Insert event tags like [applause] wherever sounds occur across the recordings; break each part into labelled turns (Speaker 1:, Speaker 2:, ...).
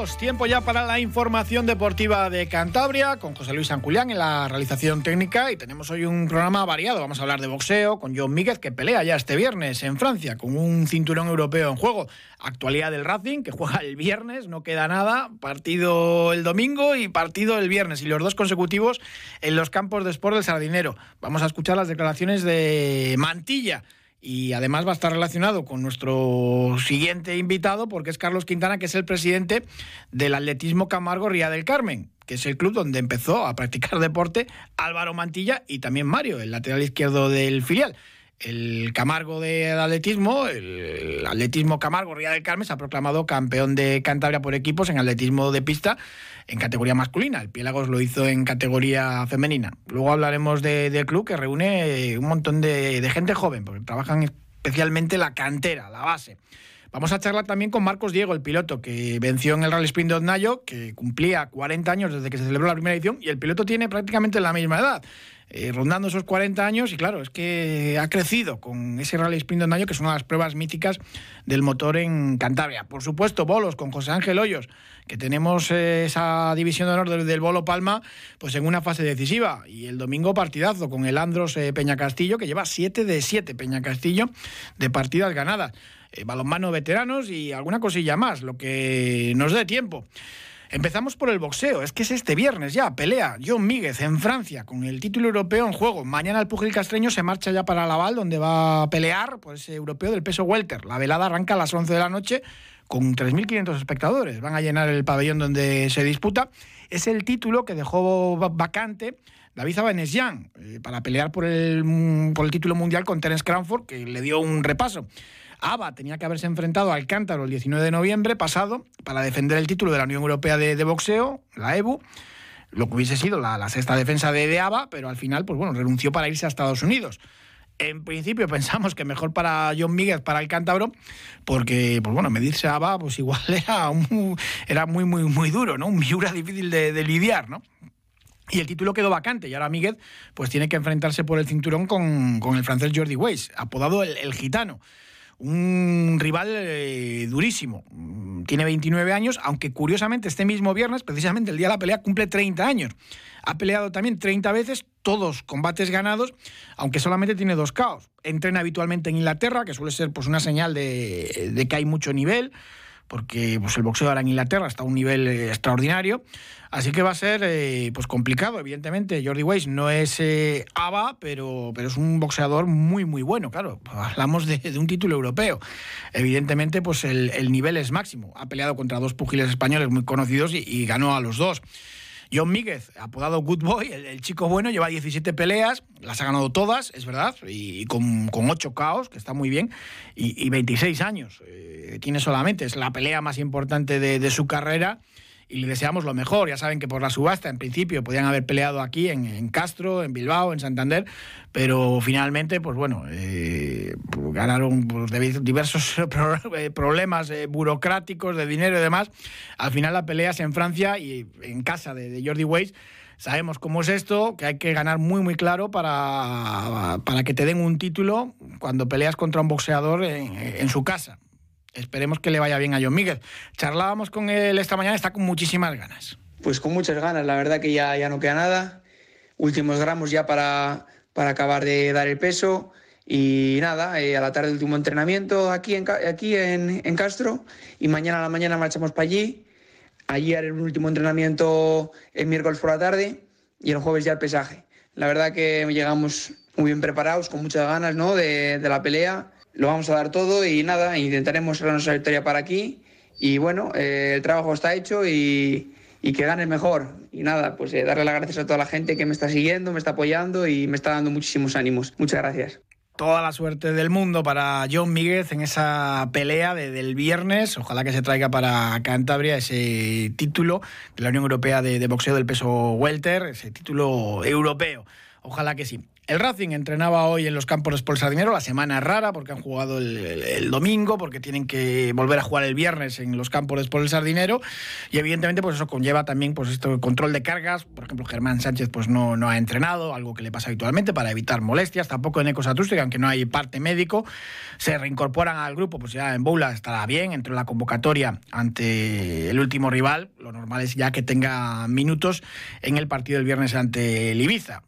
Speaker 1: tiempo ya para la información deportiva de Cantabria con José Luis San Julián en la realización técnica y tenemos hoy un programa variado. Vamos a hablar de boxeo con John Míguez que pelea ya este viernes en Francia con un cinturón europeo en juego. Actualidad del Racing que juega el viernes, no queda nada, partido el domingo y partido el viernes y los dos consecutivos en los campos de sport del Sardinero. Vamos a escuchar las declaraciones de Mantilla y además va a estar relacionado con nuestro siguiente invitado porque es Carlos Quintana, que es el presidente del Atletismo Camargo Ría del Carmen, que es el club donde empezó a practicar [laughs] deporte Álvaro Mantilla y también Mario, el lateral izquierdo del filial el Camargo de atletismo, el atletismo Camargo Ría del Carmen, se ha proclamado campeón de Cantabria por equipos en atletismo de pista en categoría masculina. El Piélagos lo hizo en categoría femenina. Luego hablaremos del club que reúne un montón de, de gente joven, porque trabajan especialmente la cantera, la base. Vamos a charlar también con Marcos Diego, el piloto que venció en el Rally Sprint de Oznayo, que cumplía 40 años desde que se celebró la primera edición, y el piloto tiene prácticamente la misma edad. Eh, rondando esos 40 años y claro, es que ha crecido con ese Rally Sprint de Oznayo, que es una de las pruebas míticas del motor en Cantabria. Por supuesto, bolos con José Ángel Hoyos, que tenemos eh, esa división de honor del, Bolo Palma pues en una fase decisiva. Y el domingo partidazo con el Andros eh, Peña Castillo, que lleva 7 de 7 Peña Castillo de partidas ganadas. balonmano veteranos y alguna cosilla más, lo que nos dé tiempo. Empezamos por el boxeo, es que es este viernes ya, pelea John Míguez en Francia con el título europeo en juego. Mañana el pugil castreño se marcha ya para Laval, donde va a pelear por ese europeo del peso welter. La velada arranca a las 11 de la noche con 3.500 espectadores. Van a llenar el pabellón donde se disputa. Es el título que dejó vacante David Abanesian eh, para pelear por el, por el título mundial con Terence Cranford, que le dio un repaso. ABA tenía que haberse enfrentado al Cántaro el 19 de noviembre pasado para defender el título de la Unión Europea de, Boxeo, la EBU, lo que hubiese sido la, sexta defensa de, de, ABA, pero al final, pues bueno, renunció para irse a Estados Unidos. En principio pensamos que mejor para John Míguez, para el cántabro, porque, pues bueno, medirse a ABA, pues igual [laughs] era, muy, muy, muy duro, ¿no? Un Miura difícil de, lidiar, ¿no? Y el título quedó vacante y ahora Míguez pues tiene que enfrentarse por el cinturón con, el francés Jordi Weiss, apodado el gitano un rival eh, durísimo. Tiene 29 años, aunque curiosamente este mismo viernes, precisamente el día de la pelea, cumple 30 años. Ha peleado también 30 veces, todos combates ganados, aunque solamente tiene dos caos. Entrena habitualmente en Inglaterra, que suele ser pues, una señal de, que hay mucho nivel porque pues, el boxeo ahora en Inglaterra está a un nivel eh, extraordinario. Así que va a ser eh, pues complicado, evidentemente. Jordi Weiss no es eh, ABA, pero, pero es un boxeador muy, muy bueno, claro. Hablamos de, un título europeo. Evidentemente, pues el, nivel es máximo. Ha peleado contra dos pugiles españoles muy conocidos y ganó a los dos. John Míguez, apodado Good Boy, el, chico bueno, lleva 17 peleas, las ha ganado todas, es verdad, y, con, con 8 caos, que está muy bien, y, 26 años. Eh, tiene solamente, es la pelea más importante de su carrera y le deseamos lo mejor. Ya saben que por la subasta, en principio, podían haber peleado aquí en, Castro, en Bilbao, en Santander, pero finalmente, pues bueno, eh, ganaron por diversos [laughs] eh, problemas eh, burocráticos, de dinero y demás. Al final la pelea es en Francia y en casa de, Jordi Weiss. Sabemos cómo es esto, que hay que ganar muy, muy claro para, para que te den un título cuando peleas contra un boxeador en su casa. Esperemos que le vaya bien a John Miguel. Charlábamos con él esta mañana, está con muchísimas ganas.
Speaker 2: Pues con muchas ganas, la verdad que ya, ya no queda nada. Últimos gramos ya para, para acabar de dar el peso. Y nada, eh, a la tarde último entrenamiento aquí, en, aquí en, en, Castro y mañana a la mañana marchamos para allí. Allí haré un último entrenamiento el miércoles por la tarde y el jueves ya el pesaje. La verdad que llegamos muy bien preparados, con muchas ganas ¿no? de, de la pelea lo vamos a dar todo y nada, intentaremos sacar nuestra victoria para aquí. Y bueno, eh, el trabajo está hecho y, que gane mejor. Y nada, pues eh, darle las gracias a toda la gente que me está siguiendo, me está apoyando y me está dando muchísimos ánimos. Muchas gracias.
Speaker 1: toda la suerte del mundo para John Míguez en esa pelea del viernes. Ojalá que se traiga para Cantabria ese título de la Unión Europea de, de boxeo del peso welter, ese título europeo. Ojalá que sí. El Racing entrenaba hoy en los campos de Sport Sardinero, la semana es rara porque han jugado el, domingo, porque tienen que volver a jugar el viernes en los campos de Sardinero. Y evidentemente pues eso conlleva también pues esto control de cargas, por ejemplo Germán Sánchez pues no, no ha entrenado, algo que le pasa habitualmente para evitar molestias, tampoco en Ecosatústica, aunque no hay parte médico, se reincorporan al grupo, pues ya en Boula estará bien, entró en la convocatoria ante el último rival, lo normal es ya que tenga minutos en el partido del viernes ante el Ibiza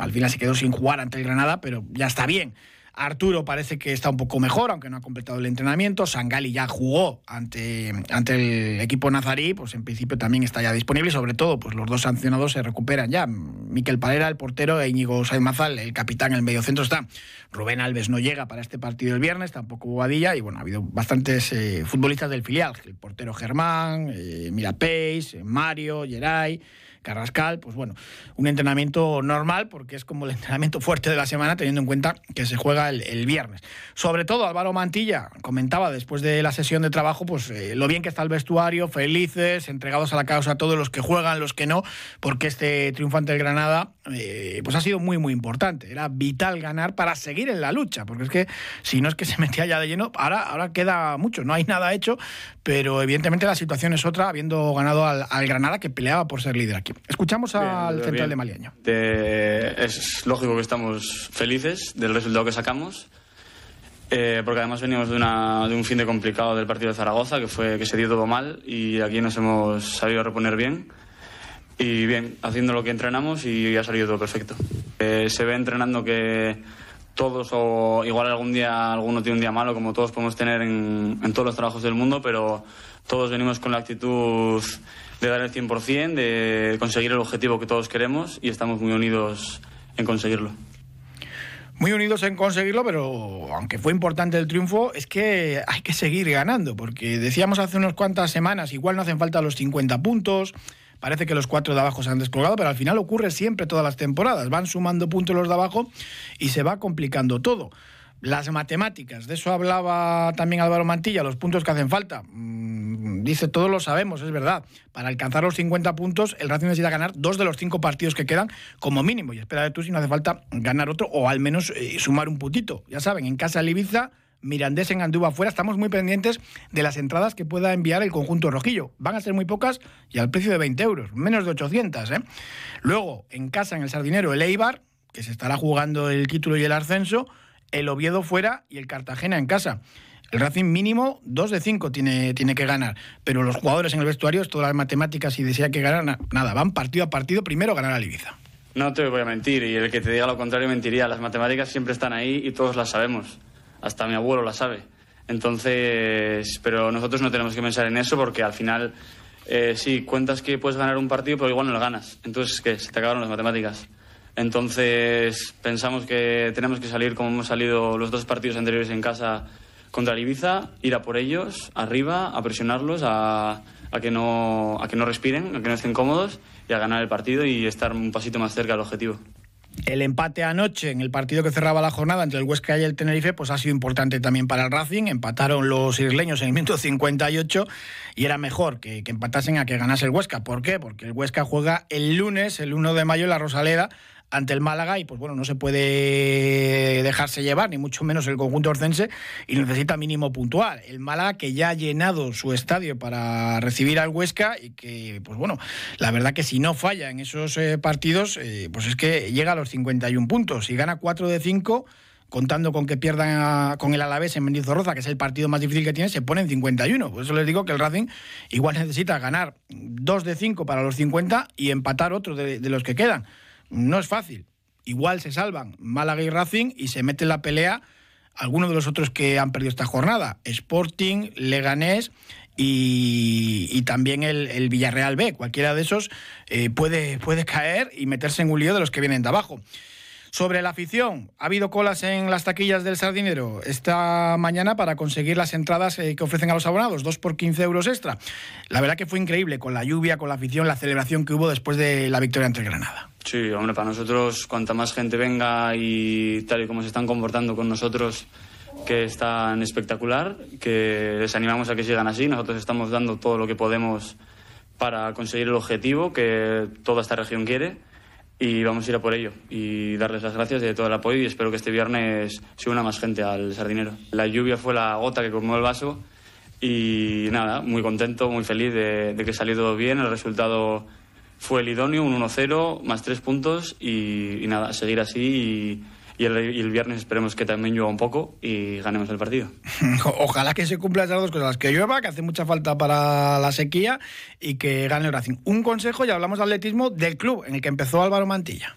Speaker 1: al final se quedó sin jugar ante Granada, pero ya está bien. Arturo parece que está un poco mejor, aunque no ha completado el entrenamiento. Sangali ya jugó ante, ante el equipo nazarí, pues en principio también está ya disponible. Sobre todo, pues los dos sancionados se recuperan ya. Miquel Palera, el portero, e Íñigo Saimazal, el capitán, el mediocentro está. Rubén Alves no llega para este partido el viernes, tampoco Bobadilla. Y bueno, ha habido bastantes eh, futbolistas del filial. El portero Germán, eh, Mira Mario, Geray. Carrascal, pues bueno, un entrenamiento normal porque es como el [laughs] entrenamiento fuerte de la semana teniendo en cuenta que se juega el, viernes. Sobre todo Álvaro Mantilla comentaba después de la sesión de trabajo pues eh, lo bien que está el vestuario, felices, entregados a la causa todos los que juegan, los que no, porque este triunfante del Granada eh, pues ha sido muy muy importante. Era vital ganar para seguir en la lucha, porque es que si no es que se [laughs] metía ya de lleno, ahora, ahora queda mucho, no hay nada hecho, pero evidentemente la situación es otra, habiendo ganado al, al Granada que peleaba por ser líder aquí. Escuchamos al central de Maliaño.
Speaker 3: es lógico que estamos felices del resultado que sacamos. Eh, porque además venimos de, de, un fin de complicado del partido de Zaragoza, que fue que se dio todo mal y aquí nos hemos sabido reponer bien. Y bien, haciendo lo que entrenamos y ha salido todo perfecto. Eh, se ve entrenando que todos, o igual algún día alguno tiene un día malo, como todos podemos tener en, en todos los trabajos del mundo, pero todos venimos con la actitud de dar el 100%, de conseguir el objetivo que todos queremos y estamos muy unidos en conseguirlo.
Speaker 1: Muy unidos en conseguirlo, pero aunque fue importante el triunfo, es que hay que seguir ganando, porque decíamos hace unas cuantas semanas, igual no hacen falta los 50 puntos, parece que los cuatro de abajo se han descolgado, pero al final ocurre siempre todas las temporadas, van sumando puntos los de abajo y se va complicando todo. Las matemáticas, de eso hablaba también Álvaro Mantilla, los puntos que hacen falta. Mm, dice, todos lo sabemos, es verdad. Para alcanzar los 50 puntos, el Racing necesita ganar dos de los cinco partidos que quedan como mínimo. Y espera de tú si no hace falta ganar otro o al menos eh, sumar un putito. Ya saben, en casa de Ibiza, Mirandés en Andúba afuera. Estamos muy pendientes de las entradas que pueda enviar el conjunto rojillo. Van a ser muy pocas y al precio de 20 euros, menos de 800. ¿eh? Luego, en casa, en el Sardinero, el Eibar, que se estará jugando el título y el ascenso el Oviedo fuera y el Cartagena en casa. El Racing mínimo 2 de 5 tiene, tiene que ganar, pero los jugadores en el vestuario, todas las matemáticas y desea que ganar, nada, van partido a partido, primero ganar a Ibiza.
Speaker 3: No te voy a mentir, y el que te diga lo contrario mentiría. Las matemáticas siempre están ahí y todos las sabemos. Hasta mi abuelo las sabe. Entonces, pero nosotros no tenemos que pensar en eso porque al final, eh, sí, cuentas que puedes ganar un partido, pero igual no lo ganas. Entonces, ¿qué? Se te acabaron las matemáticas. Entonces pensamos que tenemos que salir como hemos salido los dos partidos anteriores en casa contra Ibiza, ir a por ellos, arriba, a presionarlos, a, que no, a que no respiren, a que no estén cómodos y a ganar el partido y estar un pasito más cerca del objetivo.
Speaker 1: El empate anoche en el partido que cerraba la jornada entre el Huesca y el Tenerife pues ha sido importante también para el Racing. Empataron los isleños en el minuto 58 y era mejor que, que empatasen a que ganase el Huesca. ¿Por qué? Porque el Huesca juega el lunes, el 1 de mayo, en la Rosaleda ante el Málaga y pues bueno, no se puede dejarse llevar, ni mucho menos el conjunto orcense, y necesita mínimo puntual. El Málaga que ya ha llenado su estadio para recibir al Huesca y que, pues bueno, la verdad que si no falla en esos eh, partidos, eh, pues es que llega a los 51 puntos. Si gana 4 de 5 contando con que pierdan con el Alavés en Mendizorroza, que es el partido más difícil que tiene, se pone en 51. Por eso les digo que el Racing igual necesita ganar 2 de 5 para los 50 y empatar otro de los que quedan. No es fácil. Igual se salvan Málaga y Racing y se mete en la pelea algunos de los otros que han perdido esta jornada. Sporting, Leganés y, también el, Villarreal B. Cualquiera de esos eh, puede, puede caer y meterse en un lío de los que vienen de abajo. Sobre la afición, ha habido colas en las taquillas del Sardinero esta mañana para conseguir las entradas eh, que ofrecen a los abonados, dos por 15 euros extra. La verdad que fue increíble con la lluvia, con la afición, la celebración que hubo después de la victoria ante el Granada.
Speaker 3: Sí, hombre, para nosotros cuanta más gente venga y tal y como se están comportando con nosotros, que es tan espectacular, que les animamos a que sigan así. Nosotros estamos dando todo lo que podemos para conseguir el objetivo que toda esta región quiere y vamos a ir a por ello y darles las gracias de todo el apoyo y espero que este viernes se una más gente al sardinero. La lluvia fue la gota que colmó el vaso y nada, muy contento, muy feliz de, que salió todo bien, el resultado fue el idóneo, un 1-0, más tres puntos y, y, nada, seguir así y, y, el, y, viernes esperemos que también llueva un poco y ganemos el partido. [laughs]
Speaker 1: Ojalá que se cumplan esas dos cosas, que llueva, que hace mucha falta para la sequía y que gane el Racing. Un consejo, ya hablamos de atletismo, del club en el que empezó Álvaro Mantilla.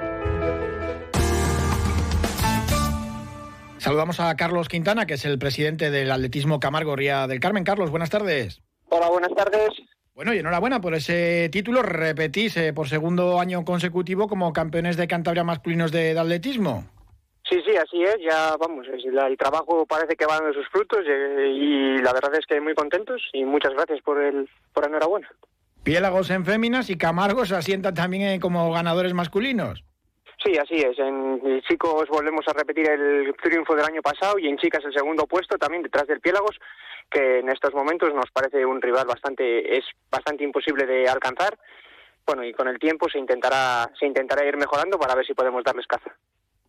Speaker 1: Saludamos a Carlos Quintana, que es el presidente del Atletismo Camargo Ría del Carmen. Carlos, buenas tardes.
Speaker 4: Hola, buenas tardes.
Speaker 1: Bueno, y enhorabuena por ese título. Repetís eh, por segundo año consecutivo como campeones de Cantabria masculinos de, de atletismo.
Speaker 4: Sí, sí, así es. Ya vamos, el trabajo parece que va dando sus frutos eh, y la verdad es que muy contentos y muchas gracias por el por enhorabuena.
Speaker 1: Piélagos en féminas y Camargo se asientan también eh, como ganadores masculinos.
Speaker 4: Sí, así es. En chicos volvemos a repetir el triunfo del año pasado y en chicas el segundo puesto también detrás del Piélagos, que en estos momentos nos parece un rival bastante es bastante imposible de alcanzar. Bueno, y con el tiempo se intentará se intentará ir mejorando para ver si podemos darles caza.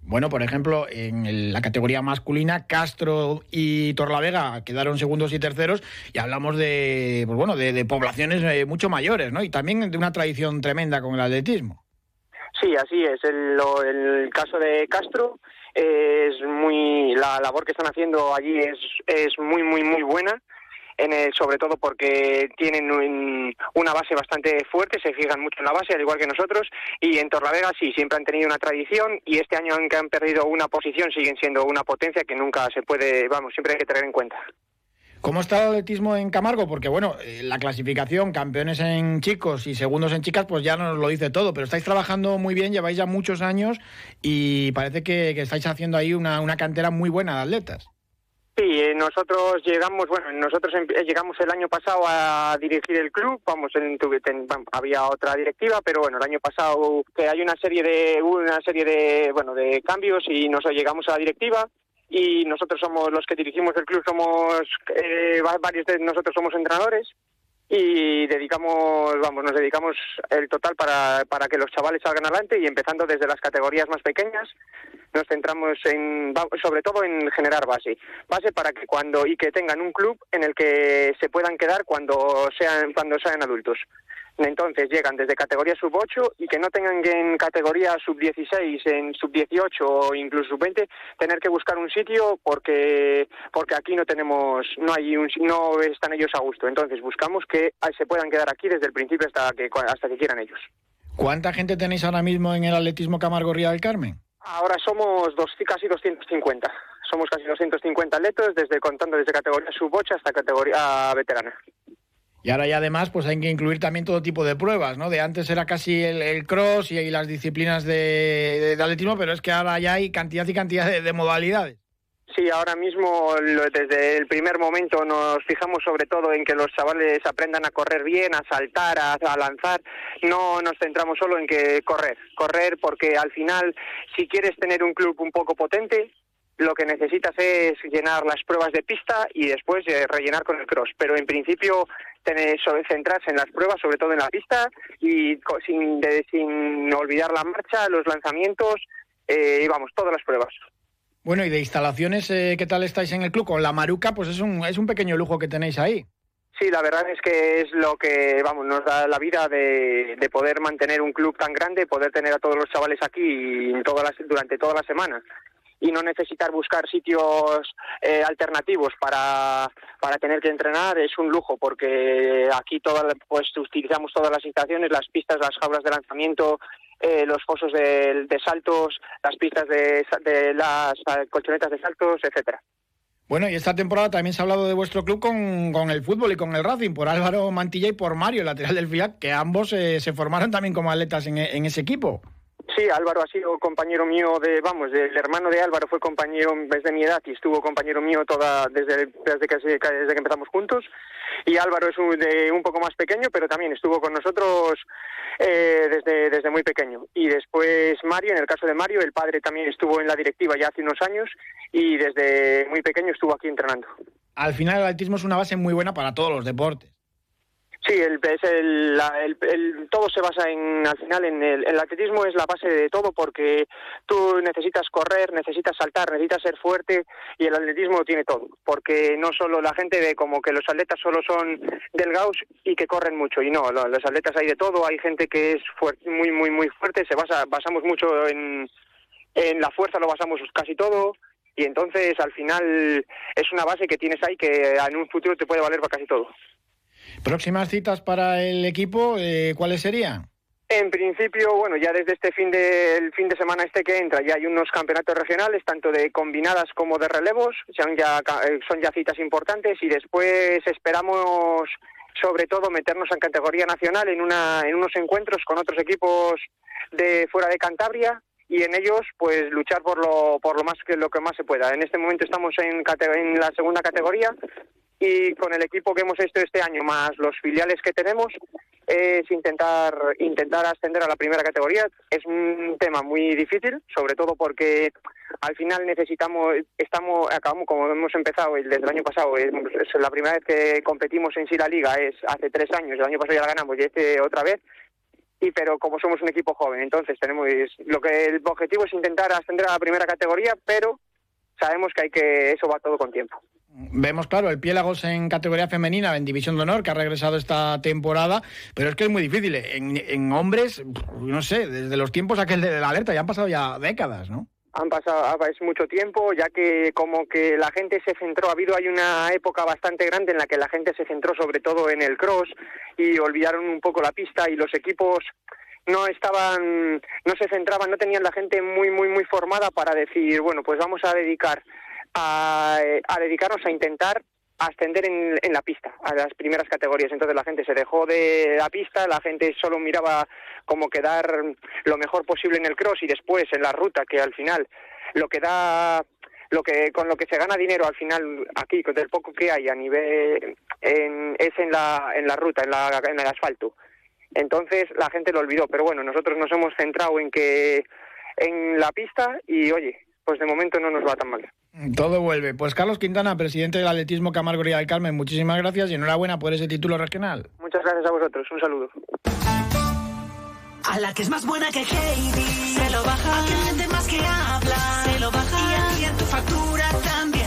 Speaker 1: Bueno, por ejemplo, en la categoría masculina, Castro y Torlavega quedaron segundos y terceros y hablamos de, pues bueno, de, de poblaciones eh, mucho mayores, ¿no? Y también de una tradición tremenda con el atletismo.
Speaker 4: Sí, así es. El, el caso de Castro es muy la labor que están haciendo allí es es muy muy muy buena. En el, sobre todo porque tienen un, una base bastante fuerte, se fijan mucho en la base, al igual que nosotros, y en Torlavega sí, siempre han tenido una tradición y este año aunque han perdido una posición siguen siendo una potencia que nunca se puede, vamos, siempre hay que tener en cuenta.
Speaker 1: ¿Cómo está el atletismo en Camargo? Porque, bueno, eh, la clasificación, campeones en chicos y segundos en chicas, pues ya nos lo dice todo, pero estáis trabajando muy bien, lleváis ya muchos años y parece que, estáis haciendo ahí una, una, cantera muy buena de atletas.
Speaker 4: Sí, eh, nosotros llegamos, bueno, nosotros llegamos el año pasado a dirigir el club, vamos, en, había otra directiva, pero bueno, el año pasado que hay una serie de una serie de, bueno, de cambios y nosotros llegamos a la directiva y nosotros somos los que dirigimos el club, somos eh, varios de nosotros somos entrenadores y dedicamos, vamos, nos dedicamos el total para, para que los chavales salgan adelante y empezando desde las categorías más pequeñas nos centramos en, sobre todo en generar base, base para que cuando y que tengan un club en el que se puedan quedar cuando sean cuando sean adultos. Entonces llegan desde categoría sub-8 y que no tengan que en categoría sub-16, en sub-18 o incluso sub-20 tener que buscar un sitio porque porque aquí no tenemos no hay un, no están ellos a gusto. Entonces buscamos que se puedan quedar aquí desde el principio hasta que hasta que quieran ellos.
Speaker 1: ¿Cuánta gente tenéis ahora mismo en el atletismo Camargo Ría del Carmen?
Speaker 4: Ahora somos dos, casi 250. Somos casi 250 atletas, desde contando desde categoría sub-8 hasta categoría veterana.
Speaker 1: Y ahora ya además pues hay que incluir también todo tipo de pruebas, ¿no? De antes era casi el, cross y, las disciplinas de, de, atletismo, pero es que ahora ya hay cantidad y cantidad de, de modalidades.
Speaker 4: Sí, ahora mismo desde el primer momento nos fijamos sobre todo en que los chavales aprendan a correr bien, a saltar, a, a, lanzar. No nos centramos solo en que correr, correr porque al final si quieres tener un club un poco potente, lo que necesitas es llenar las pruebas de pista y después eh, rellenar con el cross. Pero en principio tener, centrarse en las pruebas, sobre todo en la pista y sin, de, sin olvidar la marcha, los lanzamientos eh, y vamos, todas las pruebas.
Speaker 1: Bueno, y de instalaciones, eh, ¿qué tal estáis en el club? Con la Maruca, pues es un, es un pequeño lujo que tenéis ahí.
Speaker 4: Sí, la verdad es que es lo que vamos nos da la vida de, de poder mantener un club tan grande, poder tener a todos los chavales aquí todas las, durante toda la semana y no necesitar buscar sitios eh, alternativos para, para tener que entrenar es un lujo porque aquí toda, pues utilizamos todas las instalaciones, las pistas, las jaulas de lanzamiento, eh, los fosos de, saltos, las pistas de, las colchonetas de saltos, etcétera.
Speaker 1: Bueno, y esta temporada también se ha hablado de vuestro club con, con, el fútbol y con el Racing, por Álvaro Mantilla y por Mario, lateral del FIAC, que ambos eh, se formaron también como atletas en, en, ese equipo.
Speaker 4: Sí, Álvaro ha sido compañero mío de, vamos, el hermano de Álvaro fue compañero desde mi edad y estuvo compañero mío toda desde, desde, que, desde que empezamos juntos. Y Álvaro es un, de un poco más pequeño, pero también estuvo con nosotros eh, desde, desde muy pequeño. Y después Mario, en el caso de Mario, el padre también estuvo en la directiva ya hace unos años y desde muy pequeño estuvo aquí entrenando.
Speaker 1: Al final el atletismo es una base muy buena para todos los deportes.
Speaker 4: Sí, el, es el, el, todo se basa en, al final en el, el, atletismo es la base de todo porque tú necesitas correr, necesitas saltar, necesitas ser fuerte y el atletismo tiene todo. Porque no solo la gente ve como que los atletas solo son delgados y que corren mucho y no, los atletas hay de todo, hay gente que es muy, muy, muy fuerte, se basa, basamos mucho en, en la fuerza, lo basamos casi todo y entonces al final es una base que tienes ahí que en un futuro te puede valer para casi todo.
Speaker 1: Próximas citas para el equipo, eh, ¿cuáles serían?
Speaker 4: En principio, bueno, ya desde este fin de fin de semana este que entra, ya hay unos campeonatos regionales, tanto de combinadas como de relevos, son ya eh, son ya citas importantes y después esperamos sobre todo meternos en categoría nacional en una en unos encuentros con otros equipos de fuera de Cantabria y en ellos pues luchar por lo por lo más que lo que más se pueda. En este momento estamos en, en la segunda categoría y con el equipo que hemos hecho este año más los filiales que tenemos es intentar intentar ascender a la primera categoría es un tema muy difícil sobre todo porque al final necesitamos estamos acabamos como hemos empezado el año pasado la primera vez que competimos en sí la liga es hace tres años el año pasado ya la ganamos y este otra vez y pero como somos un equipo joven entonces tenemos lo que el objetivo es intentar ascender a la primera categoría pero sabemos que hay que eso va todo con tiempo
Speaker 1: Vemos, claro, el Piélagos en categoría femenina, en División de Honor, que ha regresado esta temporada, pero es que es muy difícil. En, hombres, no sé, desde los tiempos aquel de la alerta, ya han pasado ya décadas, ¿no?
Speaker 4: Han pasado es mucho tiempo, ya que como que la gente se centró, ha habido hay una época bastante grande en la que la gente se centró sobre todo en el cross y olvidaron un poco la pista y los equipos no estaban, no se centraban, no tenían la gente muy, muy, muy formada para decir, bueno, pues vamos a dedicar a, dedicarnos a intentar ascender en, la pista, a las primeras categorías. Entonces la gente se dejó de la pista, la gente solo miraba cómo quedar lo mejor posible en el cross y después en la ruta, que al final lo que da lo que con lo que se gana dinero al final aquí con el poco que hay a nivel en, es en la en la ruta en la en el asfalto entonces la gente lo olvidó pero bueno nosotros nos hemos centrado en que en la pista y oye pues de momento no nos va tan mal
Speaker 1: todo vuelve. Pues Carlos Quintana, presidente del Atletismo Camargo del Carmen, muchísimas gracias y enhorabuena por ese título regional.
Speaker 4: Muchas gracias a vosotros. Un saludo.
Speaker 5: A la que es más buena que Heidi. Se lo baja. A que vende más que habla. Se lo baja. Y a tu factura también.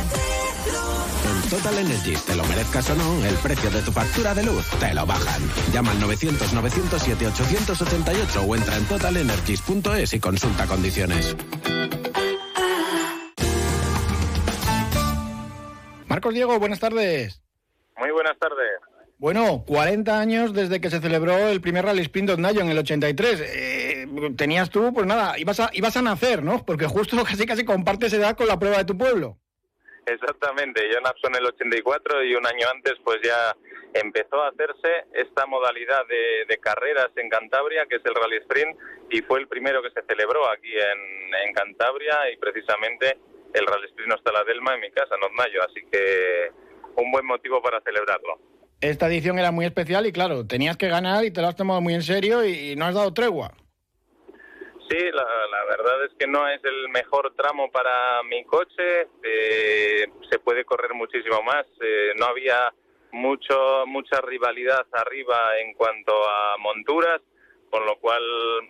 Speaker 6: En Total Energies, te lo merezcas o no, el precio de tu factura de luz te lo bajan. Llama al 900-907-888 o entra en totalenergies.es y consulta condiciones.
Speaker 1: Marcos Diego, buenas tardes.
Speaker 7: Muy buenas tardes.
Speaker 1: Bueno, 40 años desde que se celebró el primer Rally Sprint de Nayo en el 83. Eh, tenías tú, pues nada, ibas a, ibas a nacer, ¿no? Porque justo [laughs] casi casi compartes edad con la prueba de tu pueblo.
Speaker 7: Exactamente, yo nací en el 84 y un año antes pues ya empezó a hacerse esta modalidad de, de, carreras en Cantabria, que es el Rally Sprint, y fue el primero que se celebró aquí en, en Cantabria y precisamente el Rally Sprint está la Delma en mi casa, en Mayo, así que un buen motivo para celebrarlo.
Speaker 1: Esta edición era muy especial y claro, tenías que ganar y te lo has tomado muy en serio y no has dado tregua.
Speaker 7: Sí, la, verdad es que no es el mejor tramo para mi coche, eh, se puede correr muchísimo más, eh, no había mucho mucha rivalidad arriba en cuanto a monturas, con lo cual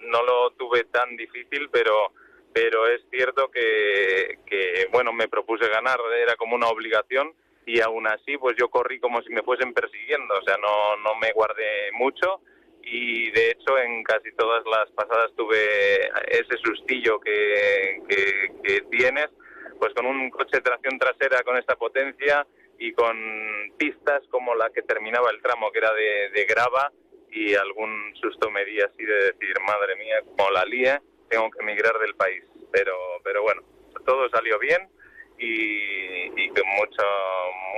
Speaker 7: no lo tuve tan difícil, pero pero es cierto que, bueno, me propuse ganar, era como una obligación y aún así pues yo corrí como si me fuesen persiguiendo, o sea, no, no me guardé mucho y de hecho en casi todas las pasadas tuve ese sustillo que, que, tienes, pues con un coche de tracción trasera con esta potencia y con pistas como la que terminaba el tramo, que era de, de grava, y algún susto me di así de decir, madre mía, como la lía, tengo que emigrar del país. Pero, pero bueno, todo salió bien y, y con, mucha,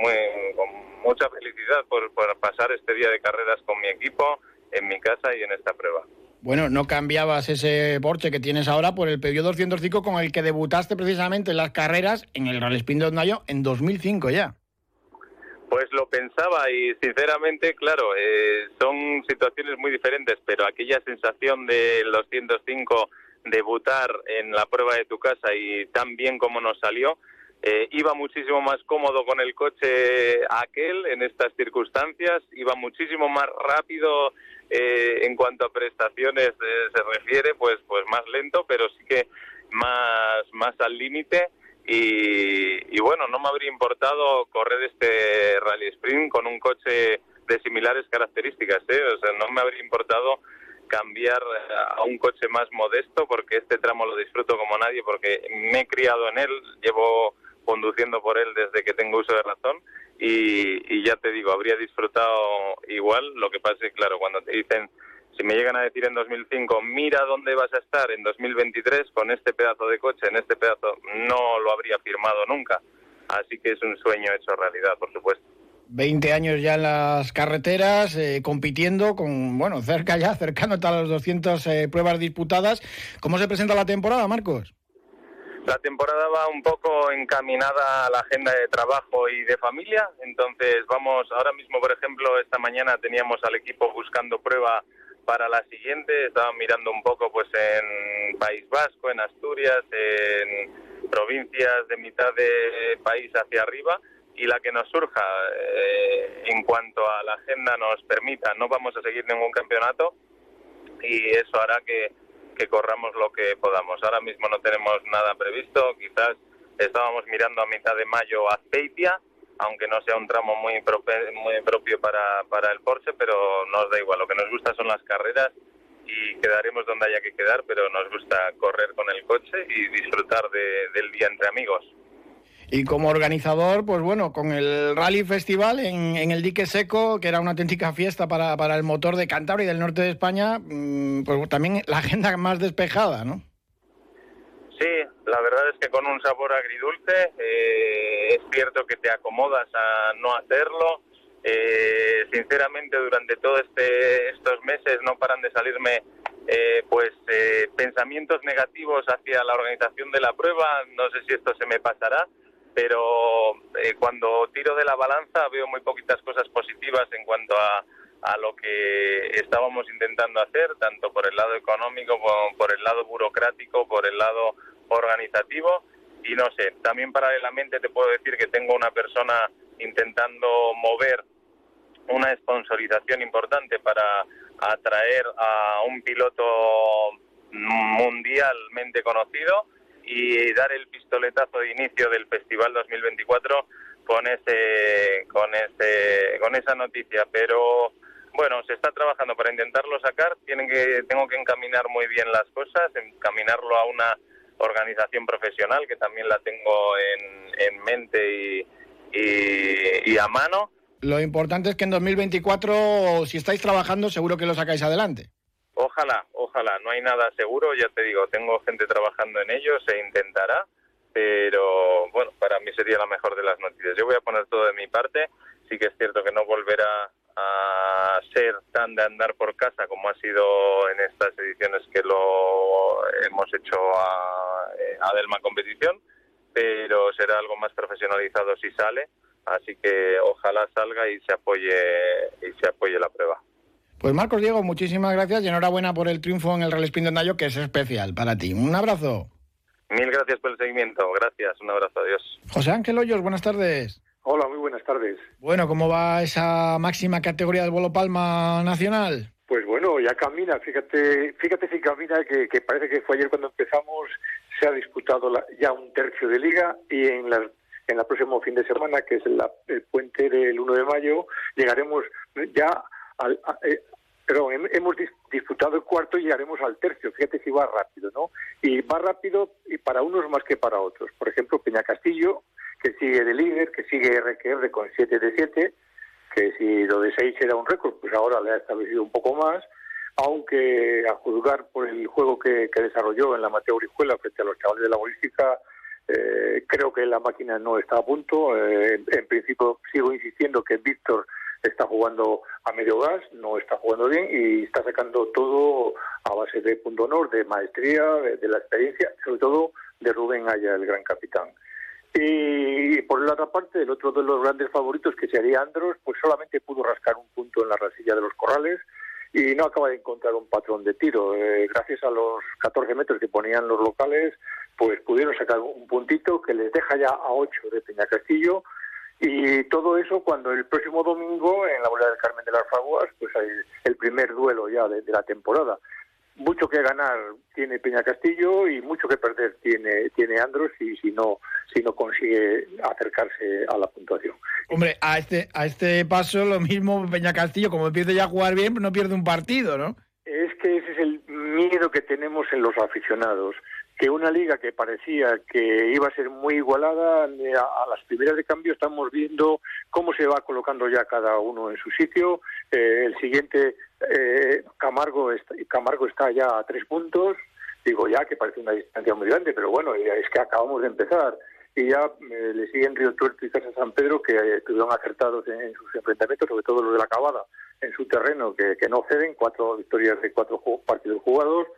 Speaker 7: muy, con mucha felicidad por, por pasar este día de carreras con mi equipo en mi casa y en esta prueba.
Speaker 1: Bueno, no cambiabas ese Porsche que tienes ahora por el Peugeot 205 con el que debutaste precisamente en las carreras en el Rally Spin de Ondayo en 2005 ya.
Speaker 7: Pues lo pensaba y sinceramente, claro, eh, son situaciones muy diferentes, pero aquella sensación del 205 debutar en la prueba de tu casa y tan bien como nos salió, eh, iba muchísimo más cómodo con el coche aquel en estas circunstancias, iba muchísimo más rápido eh, en cuanto a prestaciones eh, se refiere, pues pues más lento, pero sí que más más al límite y, y, bueno, no me habría importado correr este rally sprint con un coche de similares características, ¿eh? o sea, no me habría importado cambiar a un coche más modesto porque este tramo lo disfruto como nadie porque me he criado en él, llevo conduciendo por él desde que tengo uso de razón y, y ya te digo, habría disfrutado igual, lo que pasa es claro, cuando te dicen si me llegan a decir en 2005, mira dónde vas a estar en 2023 con este pedazo de coche, en este pedazo, no lo habría firmado nunca. Así que es un sueño hecho realidad, por supuesto.
Speaker 1: 20 años ya en las carreteras, eh, compitiendo con, bueno, cerca ya, [laughs] cercano a las 200 eh, pruebas disputadas. ¿Cómo se presenta la temporada, Marcos?
Speaker 7: La temporada va un poco encaminada a la agenda de trabajo y de familia, entonces vamos, ahora mismo, por ejemplo, esta mañana teníamos al equipo buscando prueba para la siguiente, estaba mirando un poco pues en País Vasco, en Asturias, en provincias de mitad de país hacia arriba y la que nos surja eh, en cuanto a la agenda nos permita. No vamos a seguir ningún campeonato y eso hará que, que corramos lo que podamos. Ahora mismo no tenemos nada previsto, quizás estábamos mirando a mitad de mayo a Azpeitia, aunque no sea un tramo muy, propio, muy propio para, para el Porsche, pero nos da igual. Lo que nos gusta son las carreras y quedaremos donde haya que quedar, pero nos gusta correr con el coche y disfrutar de, del día entre amigos.
Speaker 1: Y como organizador, pues bueno, con el Rally Festival en, el dique seco, que era una auténtica fiesta para, para el motor de Cantabria y del norte de España, mmm, pues también la agenda más despejada, ¿no?
Speaker 7: Sí, la verdad es que con un sabor agridulce, eh, es cierto que te acomodas a no hacerlo. Eh, sinceramente, durante todos este, estos meses no paran de salirme eh, pues eh, pensamientos negativos hacia la organización de la prueba. No sé si esto se me pasará, pero eh, cuando tiro de la balanza veo muy poquitas cosas positivas en cuanto a, a lo que estábamos intentando hacer, tanto por el lado económico como por el lado burocrático, por el lado organizativo. Y no sé, también paralelamente te puedo decir que tengo una persona intentando mover una sponsorización importante para atraer a un piloto mundialmente conocido y dar el pistoletazo de inicio del Festival 2024 con ese con ese con esa noticia. Pero bueno se está trabajando para intentarlo sacar. Tienen que tengo que encaminar muy bien las cosas encaminarlo a una organización profesional que también la tengo en, en mente y, y, y a mano.
Speaker 1: Lo importante es que en 2024 si estáis trabajando seguro que lo sacáis adelante
Speaker 7: Ojalá, ojalá, no hay nada seguro, ya te digo, tengo gente trabajando en ello, se intentará, pero bueno, para mí sería la mejor de las noticias. Yo voy a poner todo de mi parte, sí que es cierto que no volverá a ser tan de andar por casa como ha sido en estas ediciones que lo hemos hecho a, a Delma Competición, pero será algo más profesionalizado si sale, así que ojalá salga y se apoye y se apoye la prueba.
Speaker 1: Pues Marcos Diego, muchísimas gracias y enhorabuena por el triunfo en el Rally Spin de Nayo, que es especial para ti. Un abrazo.
Speaker 7: Mil gracias por el seguimiento. Gracias. Un abrazo. Adiós.
Speaker 1: José Ángel Hoyos, buenas tardes.
Speaker 8: Hola, muy buenas tardes.
Speaker 1: Bueno, ¿cómo va esa máxima categoría del Bolo Palma nacional?
Speaker 8: Pues bueno, ya camina. Fíjate, fíjate si camina, que, que parece que fue ayer cuando empezamos. Se ha disputado la, ya un tercio de liga y en la en el próximo fin de semana, que es la, el puente del 1 de mayo, llegaremos ya al, a, eh, perdón, hemos disputado el cuarto y llegaremos al tercio. Fíjate si va rápido, ¿no? Y va rápido y para unos más que para otros. Por ejemplo, Peña Castillo, que sigue de líder, que sigue RQR con 7 de 7, que si lo de seis era un récord, pues ahora le ha establecido un poco más, aunque a juzgar por el juego que, desarrolló en la Mateo Orihuela frente a los chavales de la bolística, eh, creo que la máquina no está a punto. Eh, en principio sigo insistiendo que Víctor está jugando a medio gas, no está jugando bien y está sacando todo a base de punto honor, de maestría, de, la experiencia, sobre todo de Rubén Aya, el gran capitán. Y por la otra parte, el otro de los grandes favoritos, que sería Andros, pues solamente pudo rascar un punto en la rasilla de los corrales y no acaba de encontrar un patrón de tiro. Eh, gracias a los 14 metros que ponían los locales, pues pudieron sacar un puntito que les deja ya a 8 de Peña Castillo y todo eso cuando el próximo domingo en la Bolera del Carmen de las Faguas, pues hay el primer duelo ya de, la temporada. Mucho que ganar tiene Peña Castillo y mucho que perder tiene tiene Andros y si no si no consigue acercarse a la puntuación.
Speaker 1: Hombre, a este a este paso lo mismo Peña Castillo, como empieza ya a jugar bien, no pierde un partido, ¿no?
Speaker 8: Es que ese es el miedo que tenemos en los aficionados que una liga que parecía que iba a ser muy igualada, eh, a, las primeras de cambio estamos viendo cómo se va colocando ya cada uno en su sitio. Eh, el siguiente, eh, Camargo, está, Camargo está ya a tres puntos. Digo ya que parece una distancia muy grande, pero bueno, es que acabamos de empezar. Y ya le siguen Río Tuerto y Casa San Pedro, que estuvieron acertados en, sus enfrentamientos, sobre todo los de la Cabada, en su terreno, que no ceden, cuatro victorias de cuatro partidos jugados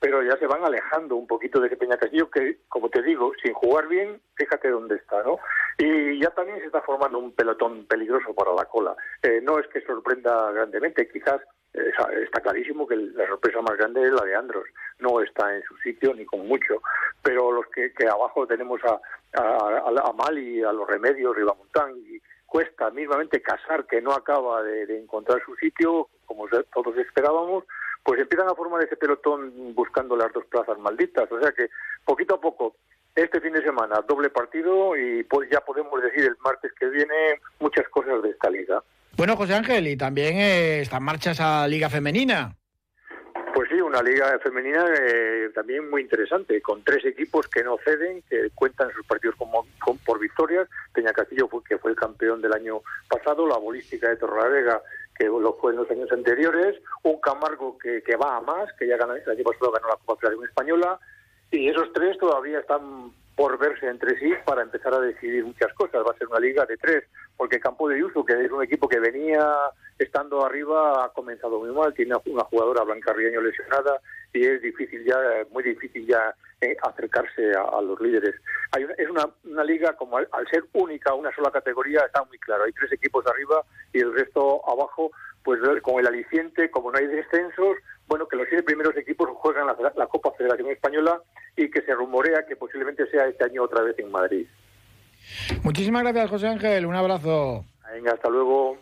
Speaker 8: pero ya se van alejando un poquito de ese Peña Castillo que, como te digo, sin jugar bien, fíjate dónde está, ¿no? Y ya también se está formando un pelotón peligroso para la cola. Eh, no es que sorprenda grandemente, quizás eh, está clarísimo que la sorpresa más grande es la de Andros. No está en su sitio ni con mucho, pero los que, abajo tenemos a, a, a, Mali, a los Remedios, Ribamontán y Cuesta, mismamente Casar, que no acaba de encontrar su sitio, como todos esperábamos, pues empiezan a formar ese pelotón buscando las dos plazas malditas. O sea que poquito a poco, este fin de semana, doble partido y pues ya podemos decir el martes que viene muchas cosas de esta liga.
Speaker 1: Bueno, José Ángel, y también eh, está en marcha esa liga femenina.
Speaker 8: Pues sí, una liga femenina eh, también muy interesante, con tres equipos que no ceden, que cuentan sus partidos como, por victorias. Peña Castillo, fue, que fue el campeón del año pasado, la bolística de Torrelavega que lo fue en los años anteriores, un Camargo que, que va a más, que ya ganó, el año pasado ganó la Copa Española, y esos tres todavía están por verse entre sí para empezar a decidir muchas cosas. Va a ser una liga de tres, porque Campo de Yuso, que es un equipo que venía estando arriba, ha comenzado muy mal, tiene una jugadora Blanca Riaño lesionada y es difícil ya, muy difícil ya eh, acercarse a, los líderes. Hay es una, una liga como al, ser única, una sola categoría, está muy claro. Hay tres equipos arriba y el resto abajo, pues con el aliciente, como no hay descensos, bueno, que los siete primeros equipos juegan la, la Copa Federación Española y que se rumorea que posiblemente sea este año otra vez en Madrid.
Speaker 1: Muchísimas gracias, José Ángel. Un abrazo.
Speaker 8: Venga, hasta luego.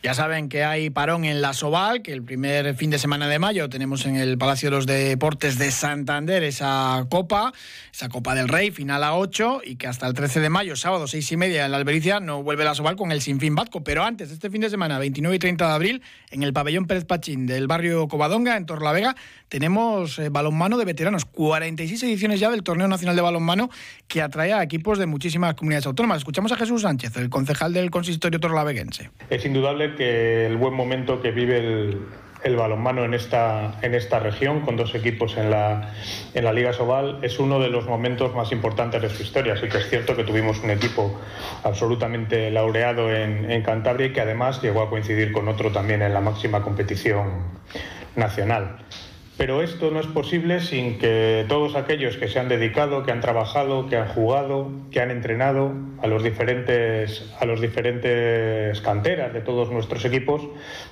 Speaker 1: Ya saben que hay parón en la Soval, que el primer fin de semana de mayo tenemos en el Palacio de los Deportes de Santander esa Copa, esa Copa del Rey, final a 8, y que hasta el 13 de mayo, sábado, 6 y media en la Albericia, no vuelve la Soval con el Sinfín Batco. Pero antes, este fin de semana, 29 y 30 de abril, en el pabellón Pérez Pachín del barrio Covadonga, en Torlavega, tenemos eh, balonmano de veteranos. 46 ediciones ya del Torneo Nacional de Balonmano que atrae a equipos de muchísimas comunidades autónomas. Escuchamos a Jesús Sánchez, el concejal del consistorio torlaveguense.
Speaker 9: Es indudable que el buen momento que vive el, balonmano en esta, en esta región, con dos equipos en la, en la Liga Sobal, es uno de los momentos más importantes de su historia. Así que es cierto que tuvimos un equipo absolutamente laureado en, en Cantabria y que además llegó a coincidir con otro también en la máxima competición nacional. Pero esto no es posible sin que todos aquellos que se han dedicado, que han trabajado, que han jugado, que han entrenado a los diferentes, a los diferentes canteras de todos nuestros equipos,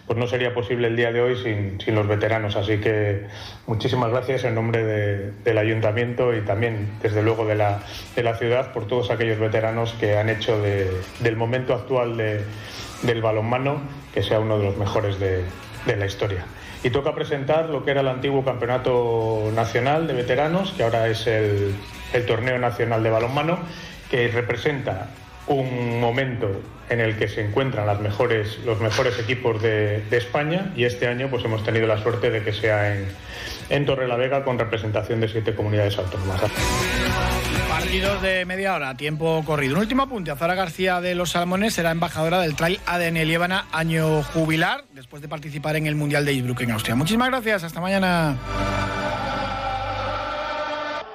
Speaker 9: pues no sería posible el día de hoy sin, sin los veteranos. Así que muchísimas gracias en nombre del ayuntamiento y también, desde luego, de la, de la ciudad por todos aquellos veteranos que han hecho del momento actual del balonmano que sea uno de los mejores de la historia y toca presentar lo que era el antiguo Campeonato Nacional de Veteranos, que ahora es el, Torneo Nacional de Balonmano, que representa un momento en el que se encuentran las mejores, los mejores equipos de, España. Y este año pues hemos tenido la suerte de que sea en, en Torre la Vega con representación de siete comunidades autónomas
Speaker 1: 22 de media hora, tiempo corrido. Un último apunte. Azara García de los Salmones será embajadora del Trail ADN Liébana año jubilar después de participar en el Mundial de Innsbruck en Austria. Muchísimas gracias. Hasta mañana.